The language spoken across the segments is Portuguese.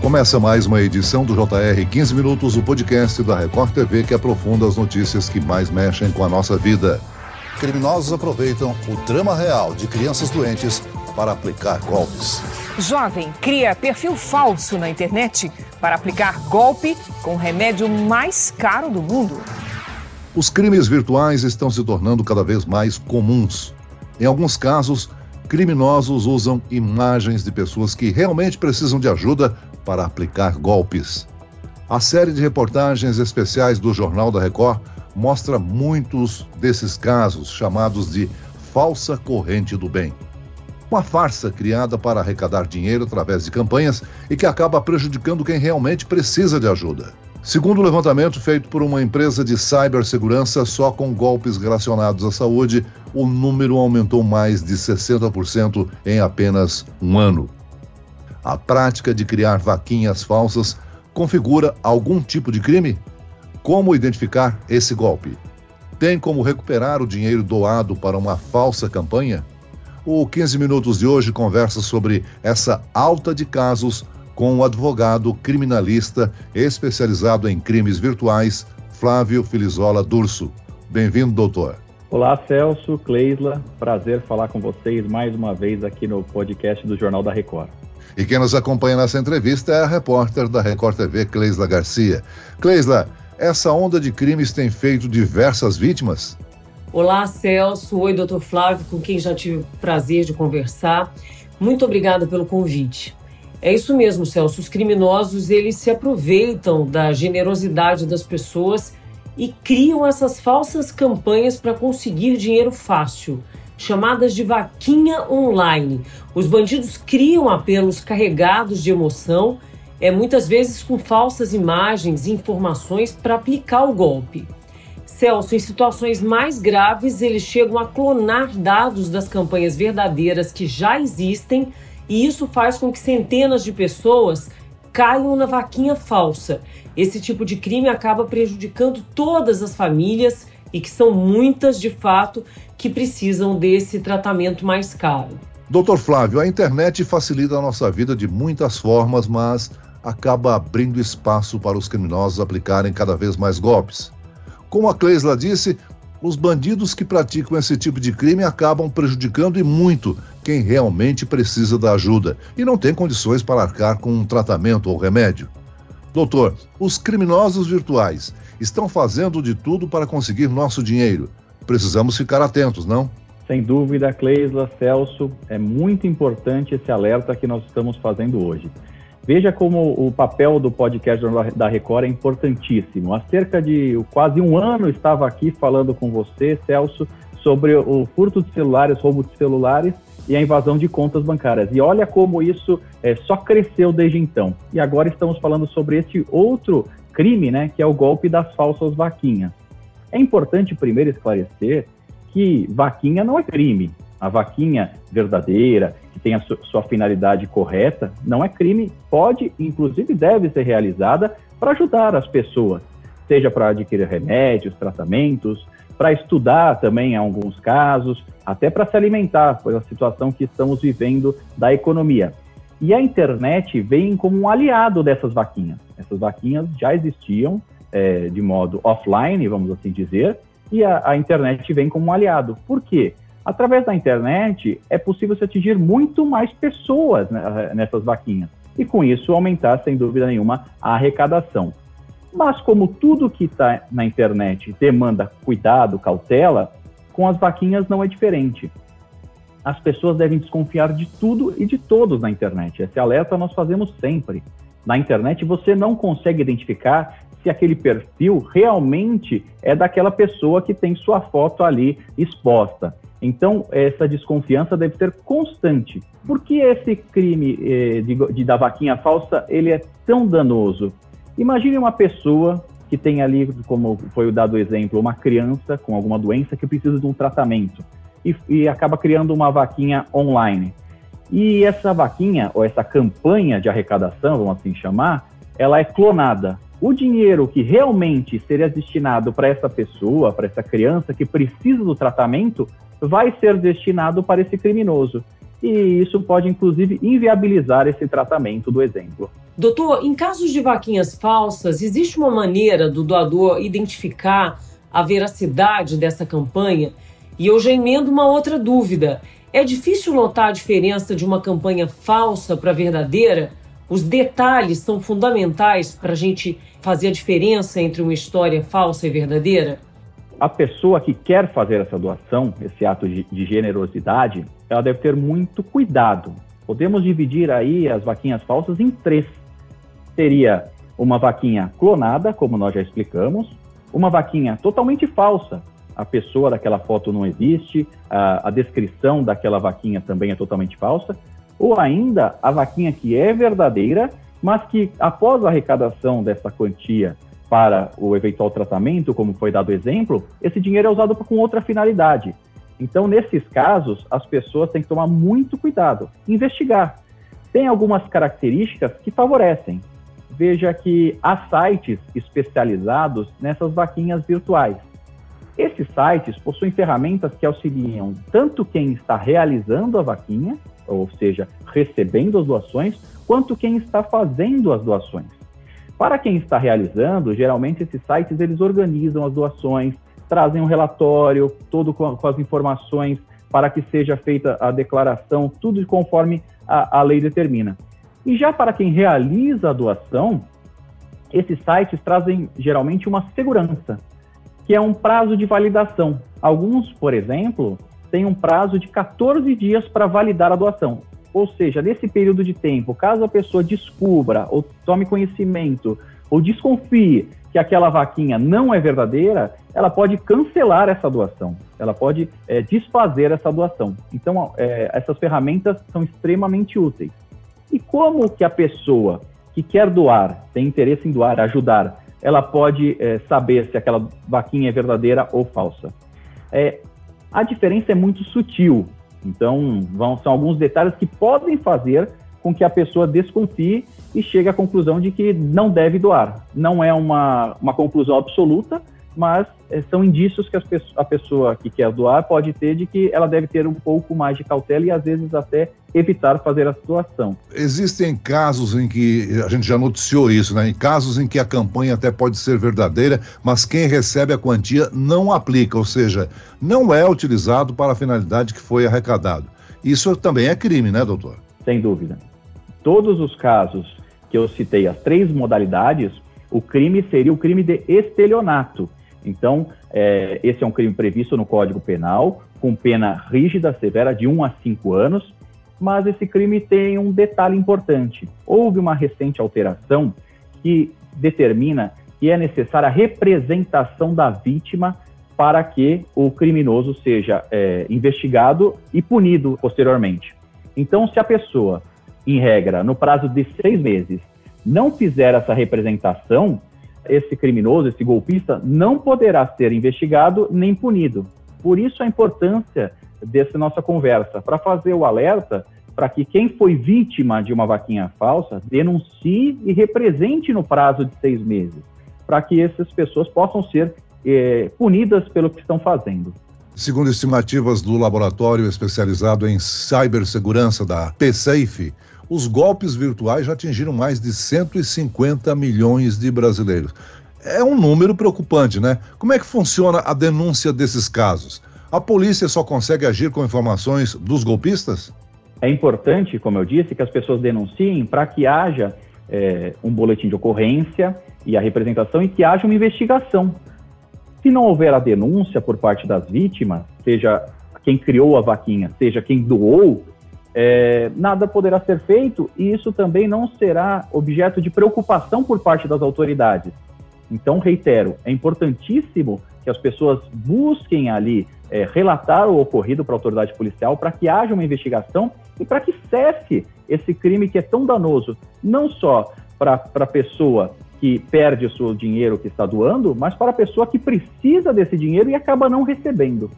Começa mais uma edição do JR 15 Minutos, o podcast da Record TV que aprofunda as notícias que mais mexem com a nossa vida. Criminosos aproveitam o drama real de crianças doentes para aplicar golpes. Jovem cria perfil falso na internet para aplicar golpe com o remédio mais caro do mundo. Os crimes virtuais estão se tornando cada vez mais comuns. Em alguns casos, criminosos usam imagens de pessoas que realmente precisam de ajuda para aplicar golpes. A série de reportagens especiais do Jornal da Record mostra muitos desses casos, chamados de falsa corrente do bem. Uma farsa criada para arrecadar dinheiro através de campanhas e que acaba prejudicando quem realmente precisa de ajuda. Segundo o levantamento feito por uma empresa de cibersegurança, só com golpes relacionados à saúde, o número aumentou mais de 60% em apenas um ano. A prática de criar vaquinhas falsas configura algum tipo de crime? Como identificar esse golpe? Tem como recuperar o dinheiro doado para uma falsa campanha? O 15 Minutos de hoje conversa sobre essa alta de casos com o advogado criminalista especializado em crimes virtuais, Flávio Filizola Durso. Bem-vindo, doutor. Olá, Celso, Cleisla. Prazer falar com vocês mais uma vez aqui no podcast do Jornal da Record. E quem nos acompanha nessa entrevista é a repórter da Record TV, Cleisla Garcia. Cleisla, essa onda de crimes tem feito diversas vítimas? Olá, Celso. Oi, doutor Flávio, com quem já tive o prazer de conversar. Muito obrigada pelo convite. É isso mesmo, Celso. Os criminosos, eles se aproveitam da generosidade das pessoas e criam essas falsas campanhas para conseguir dinheiro fácil chamadas de vaquinha online. Os bandidos criam apelos carregados de emoção, é muitas vezes com falsas imagens e informações para aplicar o golpe. Celso, em situações mais graves, eles chegam a clonar dados das campanhas verdadeiras que já existem, e isso faz com que centenas de pessoas caiam na vaquinha falsa. Esse tipo de crime acaba prejudicando todas as famílias e que são muitas de fato que precisam desse tratamento mais caro. Doutor Flávio, a internet facilita a nossa vida de muitas formas, mas acaba abrindo espaço para os criminosos aplicarem cada vez mais golpes. Como a Cleisla disse, os bandidos que praticam esse tipo de crime acabam prejudicando e muito quem realmente precisa da ajuda e não tem condições para arcar com um tratamento ou remédio. Doutor, os criminosos virtuais estão fazendo de tudo para conseguir nosso dinheiro precisamos ficar atentos, não? Sem dúvida, Cleisla, Celso, é muito importante esse alerta que nós estamos fazendo hoje. Veja como o papel do podcast da Record é importantíssimo. Há cerca de quase um ano estava aqui falando com você, Celso, sobre o furto de celulares, roubo de celulares e a invasão de contas bancárias. E olha como isso é, só cresceu desde então. E agora estamos falando sobre este outro crime, né, que é o golpe das falsas vaquinhas. É importante primeiro esclarecer que vaquinha não é crime. A vaquinha verdadeira, que tem a sua finalidade correta, não é crime, pode, inclusive deve ser realizada para ajudar as pessoas, seja para adquirir remédios, tratamentos, para estudar também em alguns casos, até para se alimentar, pela situação que estamos vivendo da economia. E a internet vem como um aliado dessas vaquinhas. Essas vaquinhas já existiam, é, de modo offline, vamos assim dizer, e a, a, internet vem como um aliado. Por quê? Através da internet é possível se atingir muito mais pessoas né, nessas vaquinhas e com isso aumentar, sem dúvida nenhuma, a arrecadação. Mas como tudo que está na internet demanda cuidado, cautela, com as vaquinhas não é diferente. As pessoas devem desconfiar de tudo e de todos na internet. Esse alerta nós fazemos sempre. Na internet você não consegue identificar se aquele perfil realmente é daquela pessoa que tem sua foto ali exposta. Então, essa desconfiança deve ser constante. Por que esse crime eh, de, de da vaquinha falsa ele é tão danoso? Imagine uma pessoa que tem ali, como foi dado o exemplo, uma criança com alguma doença que precisa de um tratamento e, e acaba criando uma vaquinha online. E essa vaquinha, ou essa campanha de arrecadação, vamos assim chamar, ela é clonada o dinheiro que realmente seria destinado para essa pessoa, para essa criança que precisa do tratamento, vai ser destinado para esse criminoso. E isso pode, inclusive, inviabilizar esse tratamento do exemplo. Doutor, em casos de vaquinhas falsas, existe uma maneira do doador identificar a veracidade dessa campanha? E eu já emendo uma outra dúvida. É difícil notar a diferença de uma campanha falsa para verdadeira? Os detalhes são fundamentais para a gente fazer a diferença entre uma história falsa e verdadeira? A pessoa que quer fazer essa doação, esse ato de, de generosidade, ela deve ter muito cuidado. Podemos dividir aí as vaquinhas falsas em três. Seria uma vaquinha clonada, como nós já explicamos, uma vaquinha totalmente falsa, a pessoa daquela foto não existe, a, a descrição daquela vaquinha também é totalmente falsa, ou ainda a vaquinha que é verdadeira, mas que após a arrecadação dessa quantia para o eventual tratamento, como foi dado exemplo, esse dinheiro é usado com outra finalidade. Então, nesses casos, as pessoas têm que tomar muito cuidado, investigar. Tem algumas características que favorecem. Veja que há sites especializados nessas vaquinhas virtuais. Esses sites possuem ferramentas que auxiliam tanto quem está realizando a vaquinha, ou seja, recebendo as doações, quanto quem está fazendo as doações. Para quem está realizando, geralmente esses sites eles organizam as doações, trazem um relatório, todo com, com as informações para que seja feita a declaração, tudo conforme a, a lei determina. E já para quem realiza a doação, esses sites trazem geralmente uma segurança, que é um prazo de validação. Alguns, por exemplo, têm um prazo de 14 dias para validar a doação. Ou seja, nesse período de tempo, caso a pessoa descubra ou tome conhecimento ou desconfie que aquela vaquinha não é verdadeira, ela pode cancelar essa doação, ela pode é, desfazer essa doação. Então, é, essas ferramentas são extremamente úteis. E como que a pessoa que quer doar, tem interesse em doar, ajudar, ela pode é, saber se aquela vaquinha é verdadeira ou falsa. É, a diferença é muito sutil, então vão, são alguns detalhes que podem fazer com que a pessoa desconfie e chegue à conclusão de que não deve doar. Não é uma, uma conclusão absoluta, mas é, são indícios que a pessoa que quer doar pode ter de que ela deve ter um pouco mais de cautela e às vezes até evitar fazer a doação. Existem casos em que a gente já noticiou isso, né? Em casos em que a campanha até pode ser verdadeira, mas quem recebe a quantia não aplica, ou seja, não é utilizado para a finalidade que foi arrecadado. Isso também é crime, né, doutor? Sem dúvida. Todos os casos que eu citei, as três modalidades, o crime seria o crime de estelionato então, é, esse é um crime previsto no Código Penal, com pena rígida, severa, de 1 a 5 anos, mas esse crime tem um detalhe importante. Houve uma recente alteração que determina que é necessária a representação da vítima para que o criminoso seja é, investigado e punido posteriormente. Então, se a pessoa, em regra, no prazo de seis meses, não fizer essa representação, esse criminoso, esse golpista, não poderá ser investigado nem punido. Por isso a importância dessa nossa conversa, para fazer o alerta para que quem foi vítima de uma vaquinha falsa denuncie e represente no prazo de seis meses, para que essas pessoas possam ser eh, punidas pelo que estão fazendo. Segundo estimativas do laboratório especializado em cibersegurança da PSAFE, os golpes virtuais já atingiram mais de 150 milhões de brasileiros. É um número preocupante, né? Como é que funciona a denúncia desses casos? A polícia só consegue agir com informações dos golpistas? É importante, como eu disse, que as pessoas denunciem para que haja é, um boletim de ocorrência e a representação e que haja uma investigação. Se não houver a denúncia por parte das vítimas, seja quem criou a vaquinha, seja quem doou é, nada poderá ser feito e isso também não será objeto de preocupação por parte das autoridades. Então, reitero, é importantíssimo que as pessoas busquem ali é, relatar o ocorrido para a autoridade policial para que haja uma investigação e para que cesse esse crime que é tão danoso, não só para a pessoa que perde o seu dinheiro que está doando, mas para a pessoa que precisa desse dinheiro e acaba não recebendo.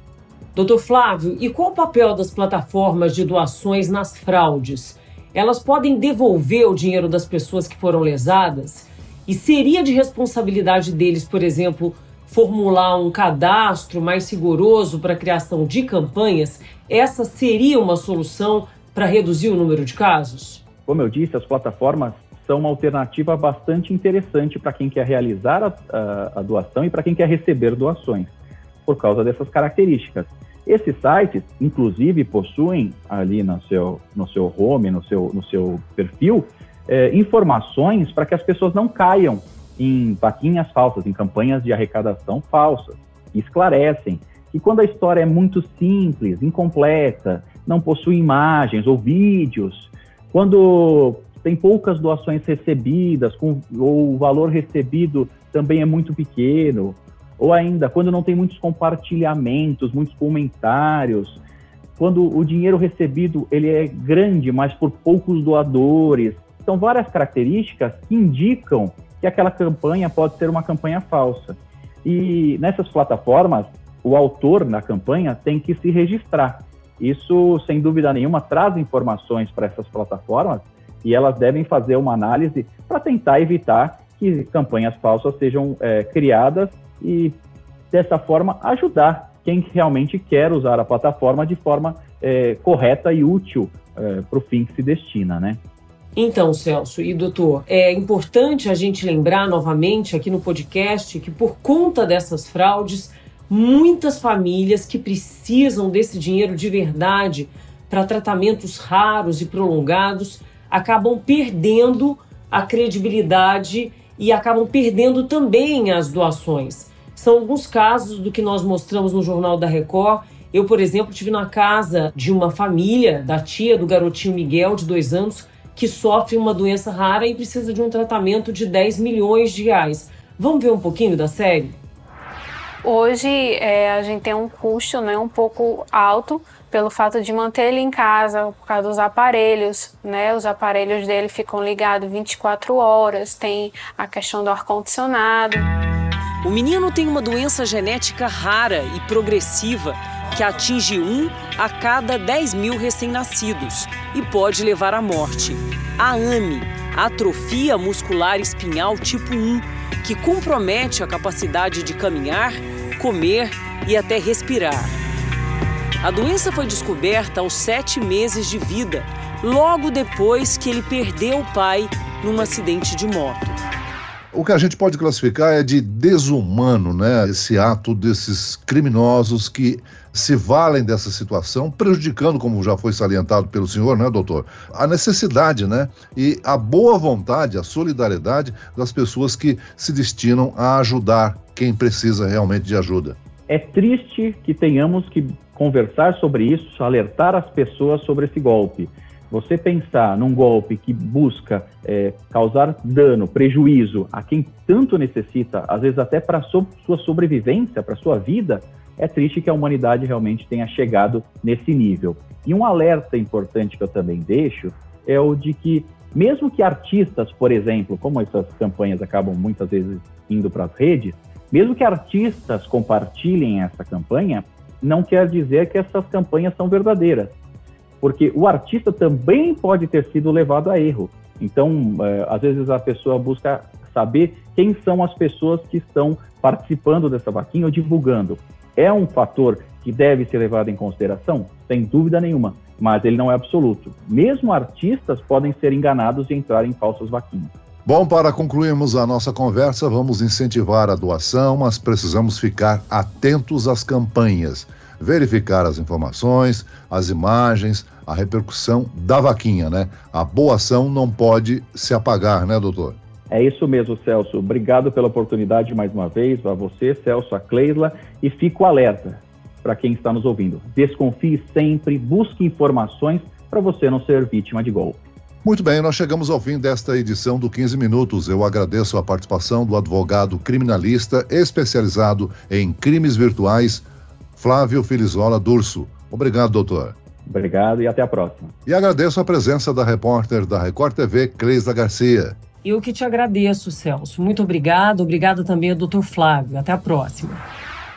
Doutor Flávio, e qual o papel das plataformas de doações nas fraudes? Elas podem devolver o dinheiro das pessoas que foram lesadas? E seria de responsabilidade deles, por exemplo, formular um cadastro mais rigoroso para a criação de campanhas? Essa seria uma solução para reduzir o número de casos? Como eu disse, as plataformas são uma alternativa bastante interessante para quem quer realizar a, a, a doação e para quem quer receber doações, por causa dessas características. Esses sites, inclusive, possuem ali no seu, no seu home, no seu, no seu perfil, é, informações para que as pessoas não caiam em vaquinhas falsas, em campanhas de arrecadação falsas. Esclarecem que quando a história é muito simples, incompleta, não possui imagens ou vídeos, quando tem poucas doações recebidas, com, ou o valor recebido também é muito pequeno, ou ainda quando não tem muitos compartilhamentos, muitos comentários, quando o dinheiro recebido ele é grande, mas por poucos doadores. São várias características que indicam que aquela campanha pode ser uma campanha falsa. E nessas plataformas, o autor na campanha tem que se registrar. Isso, sem dúvida nenhuma, traz informações para essas plataformas e elas devem fazer uma análise para tentar evitar que campanhas falsas sejam é, criadas e, dessa forma, ajudar quem realmente quer usar a plataforma de forma é, correta e útil é, para o fim que se destina, né? Então, Celso e doutor, é importante a gente lembrar novamente aqui no podcast que por conta dessas fraudes, muitas famílias que precisam desse dinheiro de verdade para tratamentos raros e prolongados acabam perdendo a credibilidade e acabam perdendo também as doações. São alguns casos do que nós mostramos no Jornal da Record. Eu, por exemplo, tive na casa de uma família, da tia do garotinho Miguel, de dois anos, que sofre uma doença rara e precisa de um tratamento de 10 milhões de reais. Vamos ver um pouquinho da série? Hoje é, a gente tem um custo né, um pouco alto pelo fato de manter ele em casa, por causa dos aparelhos, né? Os aparelhos dele ficam ligados 24 horas, tem a questão do ar-condicionado. O menino tem uma doença genética rara e progressiva que atinge um a cada 10 mil recém-nascidos e pode levar à morte. A AME, atrofia muscular espinhal tipo 1, que compromete a capacidade de caminhar, comer e até respirar. A doença foi descoberta aos sete meses de vida, logo depois que ele perdeu o pai num acidente de moto. O que a gente pode classificar é de desumano, né? Esse ato desses criminosos que se valem dessa situação, prejudicando, como já foi salientado pelo senhor, né, doutor, a necessidade, né? E a boa vontade, a solidariedade das pessoas que se destinam a ajudar quem precisa realmente de ajuda. É triste que tenhamos que conversar sobre isso, alertar as pessoas sobre esse golpe. Você pensar num golpe que busca é, causar dano, prejuízo a quem tanto necessita, às vezes até para so sua sobrevivência, para sua vida, é triste que a humanidade realmente tenha chegado nesse nível. E um alerta importante que eu também deixo é o de que, mesmo que artistas, por exemplo, como essas campanhas acabam muitas vezes indo para as redes, mesmo que artistas compartilhem essa campanha, não quer dizer que essas campanhas são verdadeiras porque o artista também pode ter sido levado a erro. Então, é, às vezes a pessoa busca saber quem são as pessoas que estão participando dessa vaquinha ou divulgando. É um fator que deve ser levado em consideração? Sem dúvida nenhuma, mas ele não é absoluto. Mesmo artistas podem ser enganados e entrar em falsas vaquinhas. Bom, para concluirmos a nossa conversa, vamos incentivar a doação, mas precisamos ficar atentos às campanhas verificar as informações, as imagens, a repercussão da vaquinha, né? A boa ação não pode se apagar, né, doutor? É isso mesmo, Celso. Obrigado pela oportunidade mais uma vez, a você, Celso, a Cleisla, e fico alerta para quem está nos ouvindo. Desconfie sempre, busque informações para você não ser vítima de golpe. Muito bem, nós chegamos ao fim desta edição do 15 Minutos. Eu agradeço a participação do advogado criminalista especializado em crimes virtuais, Flávio Filizola Durso. Obrigado, doutor. Obrigado e até a próxima. E agradeço a presença da repórter da Record TV, Cleisa Garcia. Eu que te agradeço, Celso. Muito obrigado. Obrigado também ao doutor Flávio. Até a próxima.